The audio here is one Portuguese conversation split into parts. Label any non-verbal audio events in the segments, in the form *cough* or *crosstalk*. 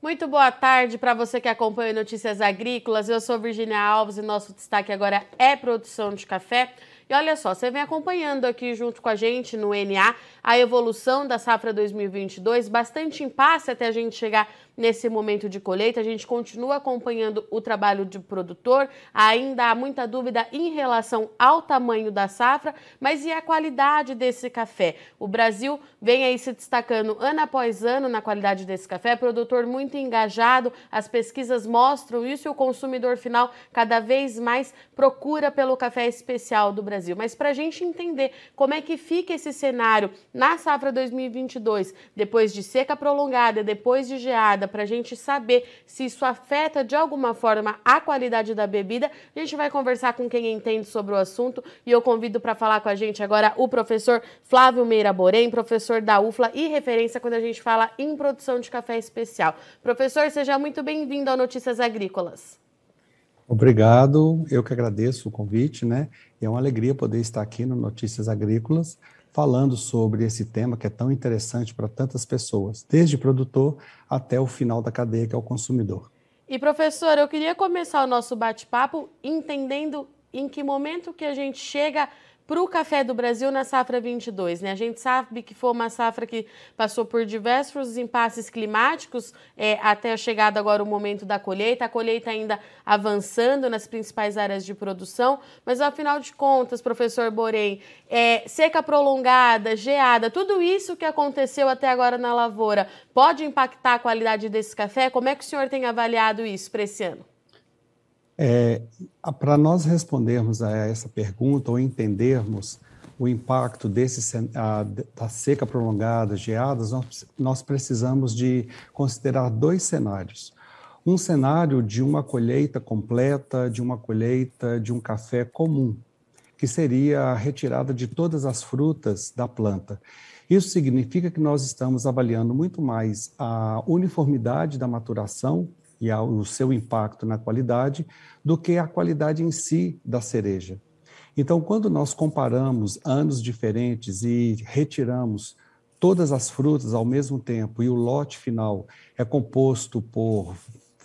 Muito boa tarde para você que acompanha Notícias Agrícolas. Eu sou Virginia Alves e nosso destaque agora é produção de café. E olha só, você vem acompanhando aqui junto com a gente no NA a evolução da safra 2022, bastante impasse até a gente chegar nesse momento de colheita. A gente continua acompanhando o trabalho de produtor, ainda há muita dúvida em relação ao tamanho da safra, mas e a qualidade desse café? O Brasil vem aí se destacando ano após ano na qualidade desse café, produtor muito engajado, as pesquisas mostram isso e o consumidor final cada vez mais procura pelo café especial do Brasil. Mas para a gente entender como é que fica esse cenário na safra 2022, depois de seca prolongada, depois de geada, para a gente saber se isso afeta de alguma forma a qualidade da bebida. A gente vai conversar com quem entende sobre o assunto e eu convido para falar com a gente agora o professor Flávio Meira Borém, professor da UFLA e referência quando a gente fala em produção de café especial. Professor, seja muito bem-vindo ao Notícias Agrícolas. Obrigado, eu que agradeço o convite, né? É uma alegria poder estar aqui no Notícias Agrícolas falando sobre esse tema que é tão interessante para tantas pessoas, desde o produtor até o final da cadeia, que é o consumidor. E professor, eu queria começar o nosso bate-papo entendendo em que momento que a gente chega para o café do Brasil na safra 22. Né? A gente sabe que foi uma safra que passou por diversos impasses climáticos é, até a chegada agora o momento da colheita, a colheita ainda avançando nas principais áreas de produção, mas afinal de contas, professor Borém, é, seca prolongada, geada, tudo isso que aconteceu até agora na lavoura pode impactar a qualidade desse café? Como é que o senhor tem avaliado isso para esse ano? É, Para nós respondermos a essa pergunta ou entendermos o impacto desse, a, da seca prolongada, geadas, nós, nós precisamos de considerar dois cenários. Um cenário de uma colheita completa, de uma colheita de um café comum, que seria a retirada de todas as frutas da planta. Isso significa que nós estamos avaliando muito mais a uniformidade da maturação e o seu impacto na qualidade do que a qualidade em si da cereja. Então, quando nós comparamos anos diferentes e retiramos todas as frutas ao mesmo tempo e o lote final é composto por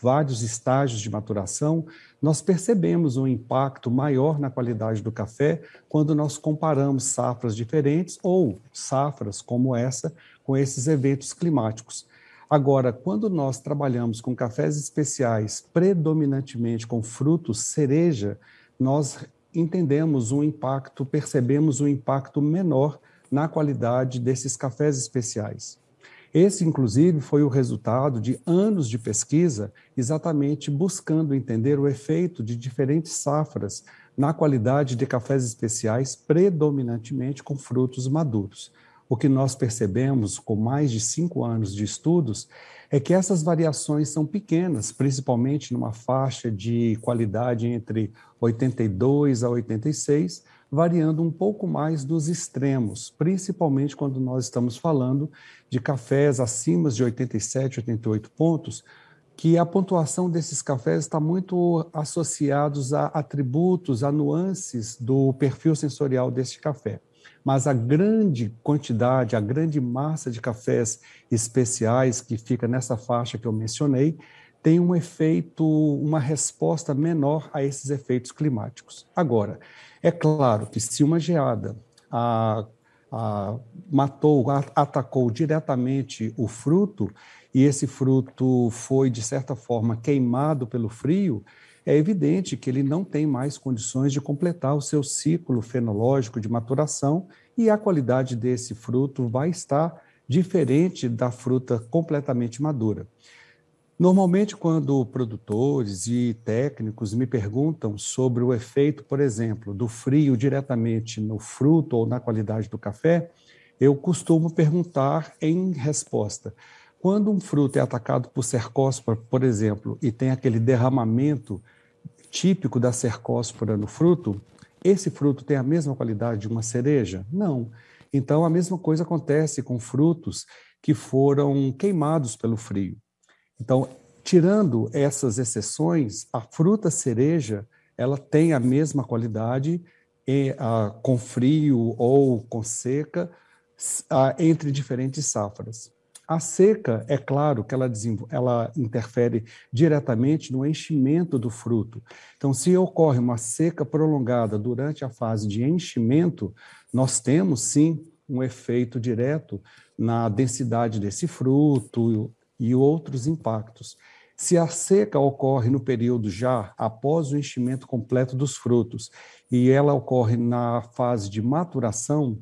vários estágios de maturação, nós percebemos um impacto maior na qualidade do café quando nós comparamos safras diferentes ou safras como essa com esses eventos climáticos. Agora, quando nós trabalhamos com cafés especiais, predominantemente com frutos cereja, nós entendemos um impacto, percebemos um impacto menor na qualidade desses cafés especiais. Esse, inclusive, foi o resultado de anos de pesquisa, exatamente buscando entender o efeito de diferentes safras na qualidade de cafés especiais, predominantemente com frutos maduros o que nós percebemos com mais de cinco anos de estudos é que essas variações são pequenas, principalmente numa faixa de qualidade entre 82 a 86, variando um pouco mais dos extremos, principalmente quando nós estamos falando de cafés acima de 87, 88 pontos, que a pontuação desses cafés está muito associados a atributos, a nuances do perfil sensorial deste café mas a grande quantidade, a grande massa de cafés especiais que fica nessa faixa que eu mencionei, tem um efeito, uma resposta menor a esses efeitos climáticos. Agora, é claro que se uma geada a, a, matou, a, atacou diretamente o fruto, e esse fruto foi, de certa forma, queimado pelo frio, é evidente que ele não tem mais condições de completar o seu ciclo fenológico de maturação e a qualidade desse fruto vai estar diferente da fruta completamente madura. Normalmente, quando produtores e técnicos me perguntam sobre o efeito, por exemplo, do frio diretamente no fruto ou na qualidade do café, eu costumo perguntar em resposta: quando um fruto é atacado por cercóspora, por exemplo, e tem aquele derramamento típico da cercóspora no fruto, esse fruto tem a mesma qualidade de uma cereja? Não. Então, a mesma coisa acontece com frutos que foram queimados pelo frio. Então, tirando essas exceções, a fruta cereja ela tem a mesma qualidade e, a, com frio ou com seca a, entre diferentes safras. A seca, é claro que ela, ela interfere diretamente no enchimento do fruto. Então, se ocorre uma seca prolongada durante a fase de enchimento, nós temos sim um efeito direto na densidade desse fruto e outros impactos. Se a seca ocorre no período já após o enchimento completo dos frutos e ela ocorre na fase de maturação,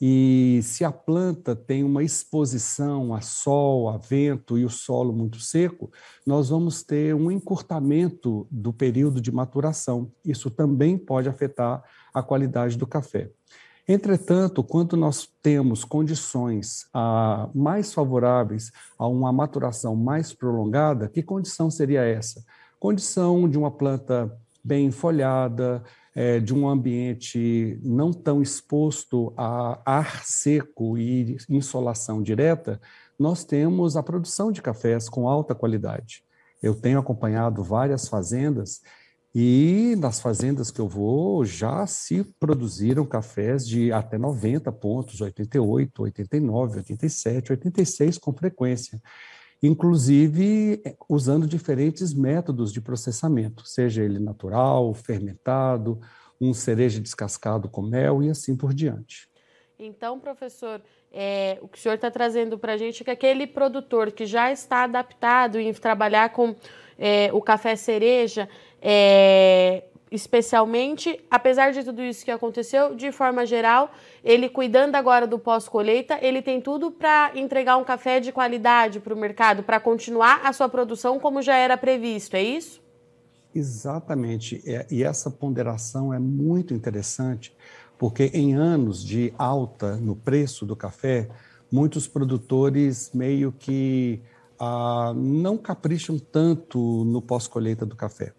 e se a planta tem uma exposição a sol, a vento e o solo muito seco, nós vamos ter um encurtamento do período de maturação. Isso também pode afetar a qualidade do café. Entretanto, quando nós temos condições ah, mais favoráveis a uma maturação mais prolongada, que condição seria essa? Condição de uma planta bem folhada, é, de um ambiente não tão exposto a ar seco e insolação direta, nós temos a produção de cafés com alta qualidade. Eu tenho acompanhado várias fazendas e nas fazendas que eu vou já se produziram cafés de até 90 pontos, 88, 89, 87, 86 com frequência inclusive usando diferentes métodos de processamento, seja ele natural, fermentado, um cereja descascado com mel e assim por diante. Então, professor, é, o que o senhor está trazendo para a gente é que aquele produtor que já está adaptado em trabalhar com é, o café cereja, é, especialmente, apesar de tudo isso que aconteceu, de forma geral, ele cuidando agora do pós-colheita, ele tem tudo para entregar um café de qualidade para o mercado, para continuar a sua produção como já era previsto, é isso? Exatamente. É, e essa ponderação é muito interessante, porque em anos de alta no preço do café, muitos produtores meio que ah, não capricham tanto no pós-colheita do café.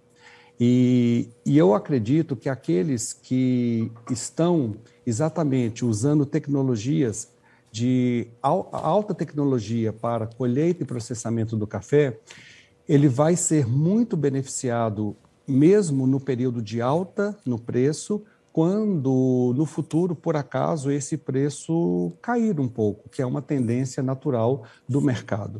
E, e eu acredito que aqueles que estão exatamente usando tecnologias de alta tecnologia para colheita e processamento do café, ele vai ser muito beneficiado mesmo no período de alta no preço, quando no futuro, por acaso, esse preço cair um pouco, que é uma tendência natural do mercado.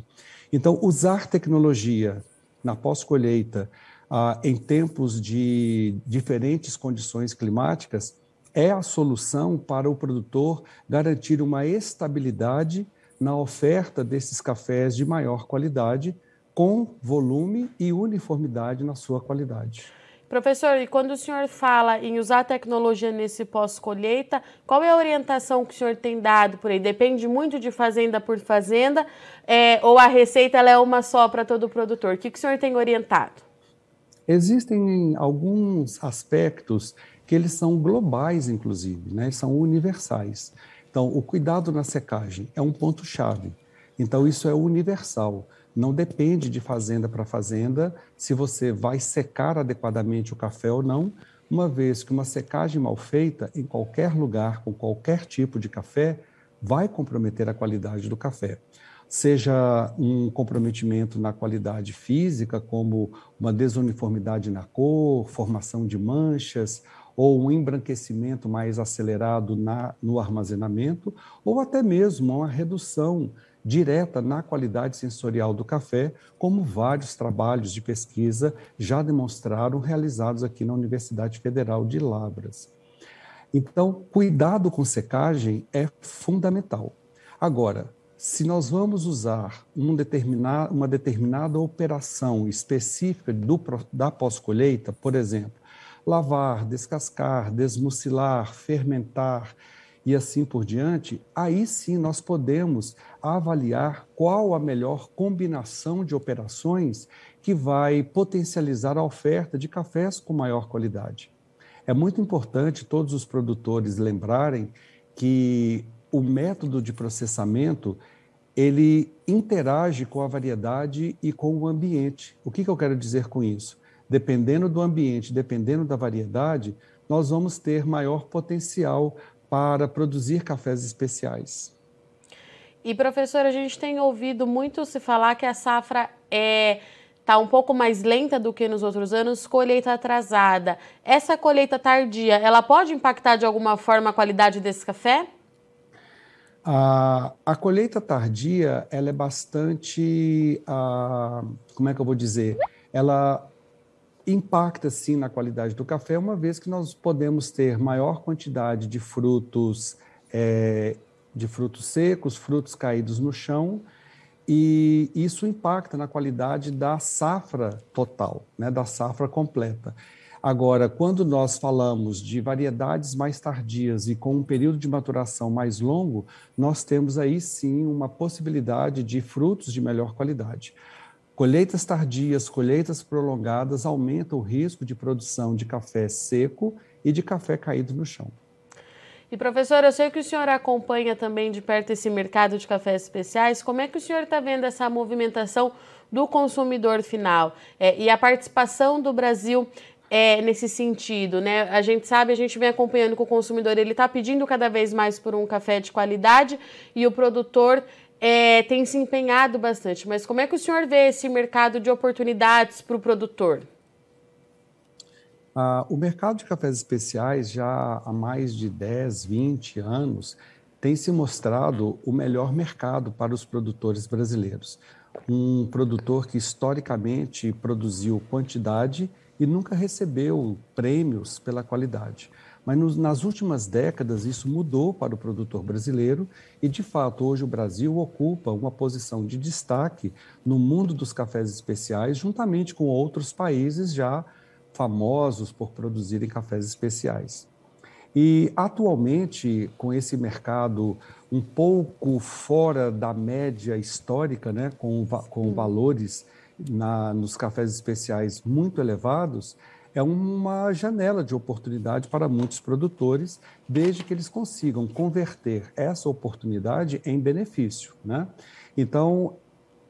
Então, usar tecnologia na pós-colheita ah, em tempos de diferentes condições climáticas é a solução para o produtor garantir uma estabilidade na oferta desses cafés de maior qualidade, com volume e uniformidade na sua qualidade. Professor, e quando o senhor fala em usar tecnologia nesse pós-colheita, qual é a orientação que o senhor tem dado por aí? Depende muito de fazenda por fazenda, é, ou a receita é uma só para todo produtor? O que, que o senhor tem orientado? Existem alguns aspectos que eles são globais, inclusive, né? são universais. Então, o cuidado na secagem é um ponto-chave. Então, isso é universal. Não depende de fazenda para fazenda se você vai secar adequadamente o café ou não, uma vez que uma secagem mal feita em qualquer lugar, com qualquer tipo de café, vai comprometer a qualidade do café seja um comprometimento na qualidade física, como uma desuniformidade na cor, formação de manchas, ou um embranquecimento mais acelerado na, no armazenamento, ou até mesmo uma redução direta na qualidade sensorial do café, como vários trabalhos de pesquisa já demonstraram realizados aqui na Universidade Federal de Lavras. Então, cuidado com secagem é fundamental. Agora, se nós vamos usar um determinado, uma determinada operação específica do, da pós-colheita, por exemplo, lavar, descascar, desmucilar, fermentar e assim por diante, aí sim nós podemos avaliar qual a melhor combinação de operações que vai potencializar a oferta de cafés com maior qualidade. É muito importante todos os produtores lembrarem que o método de processamento ele interage com a variedade e com o ambiente. O que, que eu quero dizer com isso? Dependendo do ambiente, dependendo da variedade, nós vamos ter maior potencial para produzir cafés especiais. E professor, a gente tem ouvido muito se falar que a safra é está um pouco mais lenta do que nos outros anos, colheita atrasada. Essa colheita tardia, ela pode impactar de alguma forma a qualidade desse café? A, a colheita tardia, ela é bastante, a, como é que eu vou dizer? Ela impacta sim na qualidade do café, uma vez que nós podemos ter maior quantidade de frutos, é, de frutos secos, frutos caídos no chão, e isso impacta na qualidade da safra total, né, da safra completa. Agora, quando nós falamos de variedades mais tardias e com um período de maturação mais longo, nós temos aí sim uma possibilidade de frutos de melhor qualidade. Colheitas tardias, colheitas prolongadas aumentam o risco de produção de café seco e de café caído no chão. E professor, eu sei que o senhor acompanha também de perto esse mercado de cafés especiais. Como é que o senhor está vendo essa movimentação do consumidor final é, e a participação do Brasil é, nesse sentido, né? A gente sabe, a gente vem acompanhando que o consumidor ele está pedindo cada vez mais por um café de qualidade e o produtor é, tem se empenhado bastante. Mas como é que o senhor vê esse mercado de oportunidades para o produtor? Ah, o mercado de cafés especiais já há mais de 10, 20 anos tem se mostrado o melhor mercado para os produtores brasileiros. Um produtor que historicamente produziu quantidade e nunca recebeu prêmios pela qualidade. Mas nos, nas últimas décadas isso mudou para o produtor brasileiro e, de fato, hoje o Brasil ocupa uma posição de destaque no mundo dos cafés especiais, juntamente com outros países já famosos por produzirem cafés especiais. E atualmente, com esse mercado um pouco fora da média histórica, né, com, com valores na, nos cafés especiais muito elevados, é uma janela de oportunidade para muitos produtores, desde que eles consigam converter essa oportunidade em benefício. Né? Então,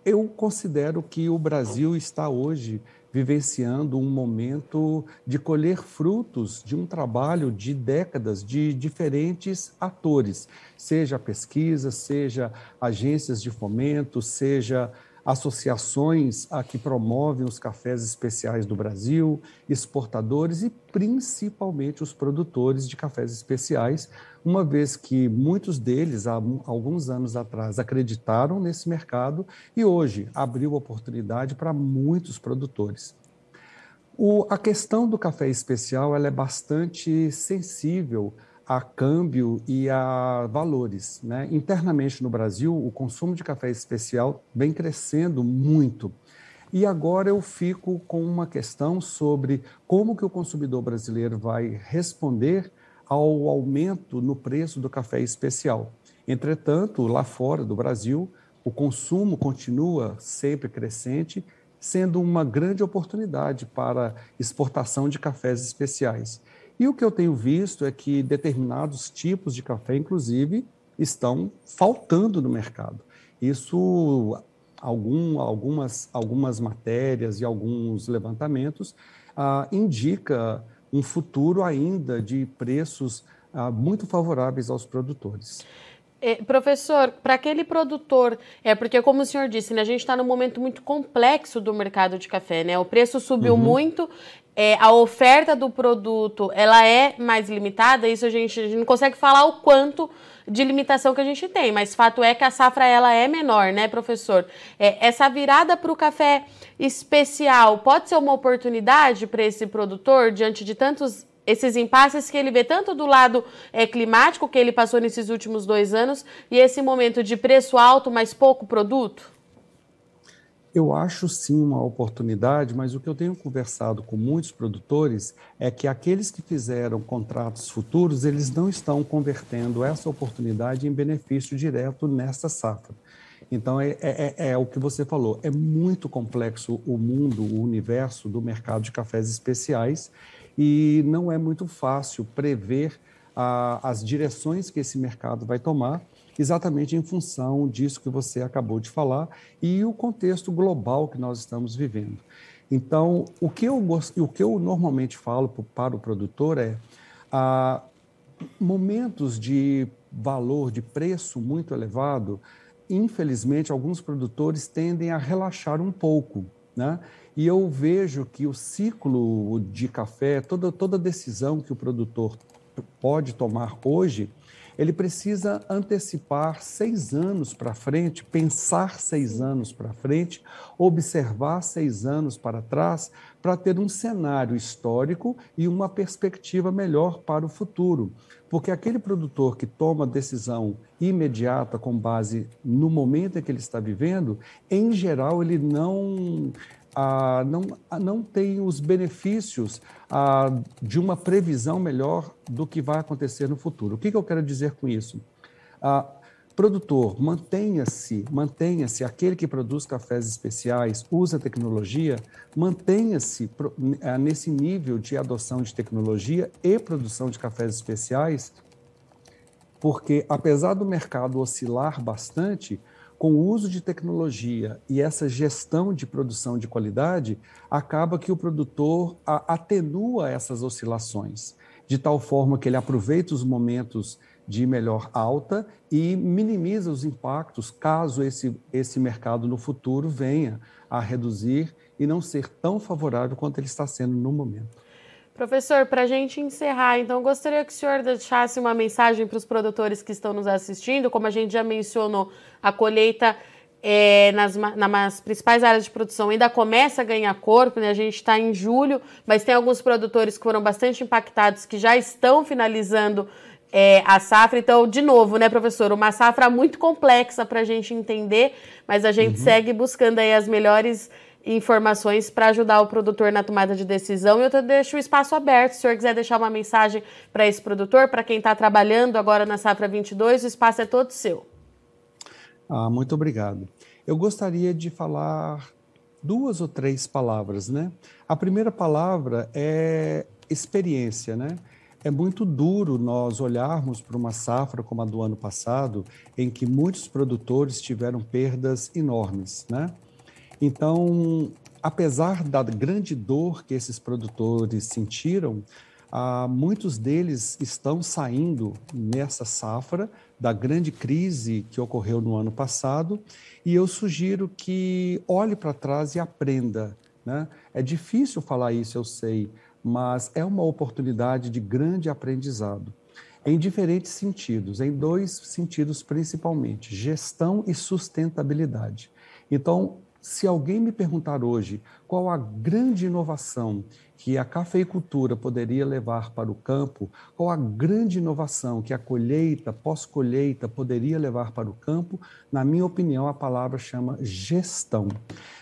eu considero que o Brasil está hoje vivenciando um momento de colher frutos de um trabalho de décadas de diferentes atores, seja pesquisa, seja agências de fomento, seja associações a que promovem os cafés especiais do Brasil, exportadores e principalmente os produtores de cafés especiais, uma vez que muitos deles, há alguns anos atrás, acreditaram nesse mercado e hoje abriu oportunidade para muitos produtores. O, a questão do café especial ela é bastante sensível a câmbio e a valores. Né? Internamente no Brasil, o consumo de café especial vem crescendo muito. E agora eu fico com uma questão sobre como que o consumidor brasileiro vai responder ao aumento no preço do café especial. Entretanto, lá fora do Brasil, o consumo continua sempre crescente, sendo uma grande oportunidade para exportação de cafés especiais. E o que eu tenho visto é que determinados tipos de café, inclusive, estão faltando no mercado. Isso, algum, algumas, algumas matérias e alguns levantamentos ah, indica um futuro ainda de preços ah, muito favoráveis aos produtores. É, professor, para aquele produtor, é porque, como o senhor disse, né, a gente está num momento muito complexo do mercado de café, né? O preço subiu uhum. muito, é, a oferta do produto ela é mais limitada, isso a gente, a gente, não consegue falar o quanto de limitação que a gente tem, mas fato é que a safra ela é menor, né, professor? É, essa virada para o café especial pode ser uma oportunidade para esse produtor diante de tantos esses impasses que ele vê tanto do lado é, climático que ele passou nesses últimos dois anos e esse momento de preço alto, mas pouco produto? Eu acho sim uma oportunidade, mas o que eu tenho conversado com muitos produtores é que aqueles que fizeram contratos futuros, eles não estão convertendo essa oportunidade em benefício direto nessa safra. Então, é, é, é, é o que você falou, é muito complexo o mundo, o universo do mercado de cafés especiais e não é muito fácil prever a, as direções que esse mercado vai tomar, exatamente em função disso que você acabou de falar e o contexto global que nós estamos vivendo. Então, o que eu, o que eu normalmente falo para o produtor é a, momentos de valor, de preço muito elevado, infelizmente, alguns produtores tendem a relaxar um pouco. Né? E eu vejo que o ciclo de café, toda, toda decisão que o produtor pode tomar hoje, ele precisa antecipar seis anos para frente, pensar seis anos para frente, observar seis anos para trás, para ter um cenário histórico e uma perspectiva melhor para o futuro. Porque aquele produtor que toma decisão imediata com base no momento em que ele está vivendo, em geral, ele não ah, não, não tem os benefícios ah, de uma previsão melhor do que vai acontecer no futuro. O que, que eu quero dizer com isso? Ah, produtor, mantenha-se, mantenha-se, aquele que produz cafés especiais, usa tecnologia, mantenha-se ah, nesse nível de adoção de tecnologia e produção de cafés especiais, porque apesar do mercado oscilar bastante, com o uso de tecnologia e essa gestão de produção de qualidade, acaba que o produtor atenua essas oscilações, de tal forma que ele aproveita os momentos de melhor alta e minimiza os impactos caso esse, esse mercado no futuro venha a reduzir e não ser tão favorável quanto ele está sendo no momento. Professor, para a gente encerrar, então, gostaria que o senhor deixasse uma mensagem para os produtores que estão nos assistindo. Como a gente já mencionou, a colheita é, nas, nas, principais áreas de produção ainda começa a ganhar corpo, né? A gente está em julho, mas tem alguns produtores que foram bastante impactados que já estão finalizando é, a safra. Então, de novo, né, professor, uma safra muito complexa para a gente entender, mas a gente uhum. segue buscando aí as melhores informações para ajudar o produtor na tomada de decisão. E eu deixo o espaço aberto. Se o senhor quiser deixar uma mensagem para esse produtor, para quem está trabalhando agora na Safra 22, o espaço é todo seu. Ah, muito obrigado. Eu gostaria de falar duas ou três palavras, né? A primeira palavra é experiência, né? É muito duro nós olharmos para uma safra como a do ano passado, em que muitos produtores tiveram perdas enormes, né? Então, apesar da grande dor que esses produtores sentiram, ah, muitos deles estão saindo nessa safra da grande crise que ocorreu no ano passado, e eu sugiro que olhe para trás e aprenda. Né? É difícil falar isso, eu sei, mas é uma oportunidade de grande aprendizado em diferentes sentidos, em dois sentidos principalmente: gestão e sustentabilidade. Então, se alguém me perguntar hoje qual a grande inovação que a cafeicultura poderia levar para o campo, qual a grande inovação que a colheita, pós-colheita, poderia levar para o campo, na minha opinião, a palavra chama gestão.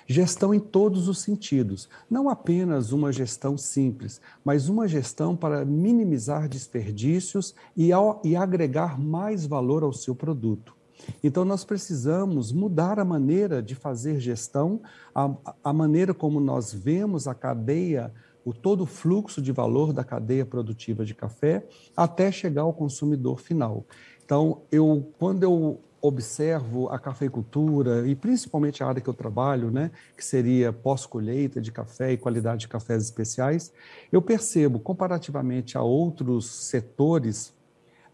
Gestão em todos os sentidos, não apenas uma gestão simples, mas uma gestão para minimizar desperdícios e, ao, e agregar mais valor ao seu produto. Então, nós precisamos mudar a maneira de fazer gestão, a, a maneira como nós vemos a cadeia, o todo o fluxo de valor da cadeia produtiva de café, até chegar ao consumidor final. Então, eu, quando eu observo a cafeicultura e principalmente a área que eu trabalho, né, que seria pós-colheita de café e qualidade de cafés especiais, eu percebo comparativamente a outros setores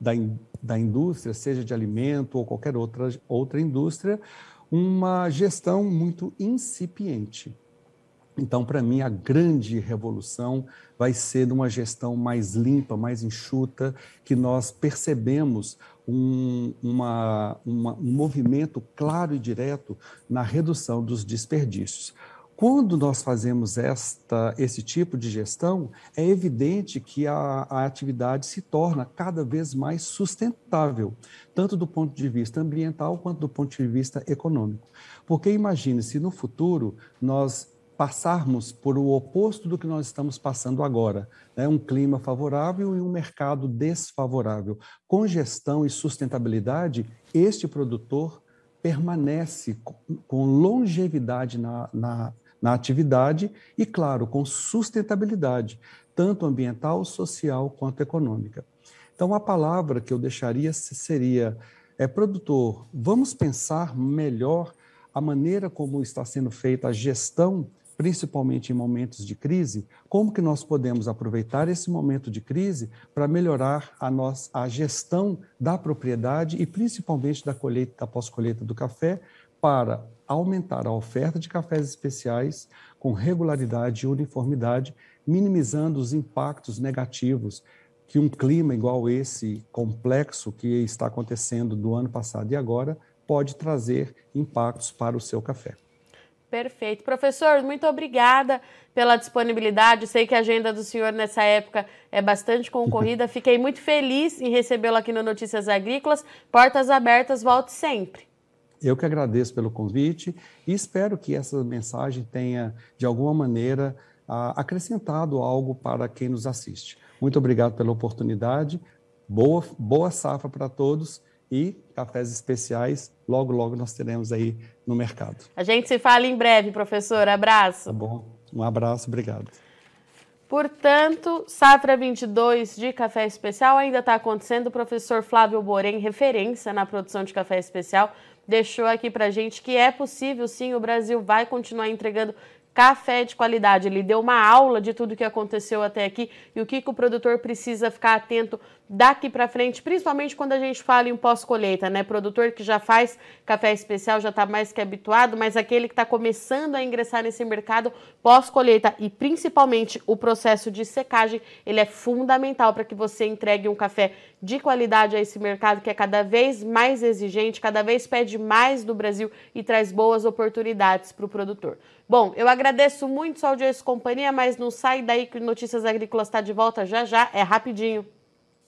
da, da indústria, seja de alimento ou qualquer outra, outra indústria, uma gestão muito incipiente. Então, para mim, a grande revolução vai ser uma gestão mais limpa, mais enxuta, que nós percebemos um, uma, uma, um movimento claro e direto na redução dos desperdícios. Quando nós fazemos esta, esse tipo de gestão, é evidente que a, a, atividade se torna cada vez mais sustentável, tanto do ponto de vista ambiental quanto do ponto de vista econômico. Porque imagine se no futuro nós passarmos por o oposto do que nós estamos passando agora, né? um clima favorável e um mercado desfavorável. Com gestão e sustentabilidade, este produtor permanece com longevidade na, na na atividade e, claro, com sustentabilidade, tanto ambiental, social quanto econômica. Então, a palavra que eu deixaria seria: é, produtor, vamos pensar melhor a maneira como está sendo feita a gestão, principalmente em momentos de crise, como que nós podemos aproveitar esse momento de crise para melhorar a, nossa, a gestão da propriedade e principalmente da colheita, da pós-colheita do café, para aumentar a oferta de cafés especiais com regularidade e uniformidade, minimizando os impactos negativos que um clima igual esse complexo que está acontecendo do ano passado e agora pode trazer impactos para o seu café. Perfeito. Professor, muito obrigada pela disponibilidade. Sei que a agenda do senhor nessa época é bastante concorrida. *laughs* Fiquei muito feliz em recebê-lo aqui no Notícias Agrícolas. Portas abertas, volte sempre. Eu que agradeço pelo convite e espero que essa mensagem tenha, de alguma maneira, acrescentado algo para quem nos assiste. Muito obrigado pela oportunidade. Boa, boa safra para todos e cafés especiais, logo, logo nós teremos aí no mercado. A gente se fala em breve, professor. Abraço. Tá bom. Um abraço, obrigado. Portanto, Safra 22 de café especial ainda está acontecendo. O professor Flávio Borém, referência na produção de café especial, deixou aqui para gente que é possível sim, o Brasil vai continuar entregando café de qualidade. Ele deu uma aula de tudo que aconteceu até aqui e o que, que o produtor precisa ficar atento daqui para frente, principalmente quando a gente fala em pós-colheita, né? Produtor que já faz café especial já está mais que habituado, mas aquele que está começando a ingressar nesse mercado pós-colheita e principalmente o processo de secagem, ele é fundamental para que você entregue um café de qualidade a esse mercado que é cada vez mais exigente, cada vez pede mais do Brasil e traz boas oportunidades para o produtor. Bom, eu agradeço muito sua audiência e companhia, mas não sai daí que Notícias Agrícolas está de volta já já, é rapidinho.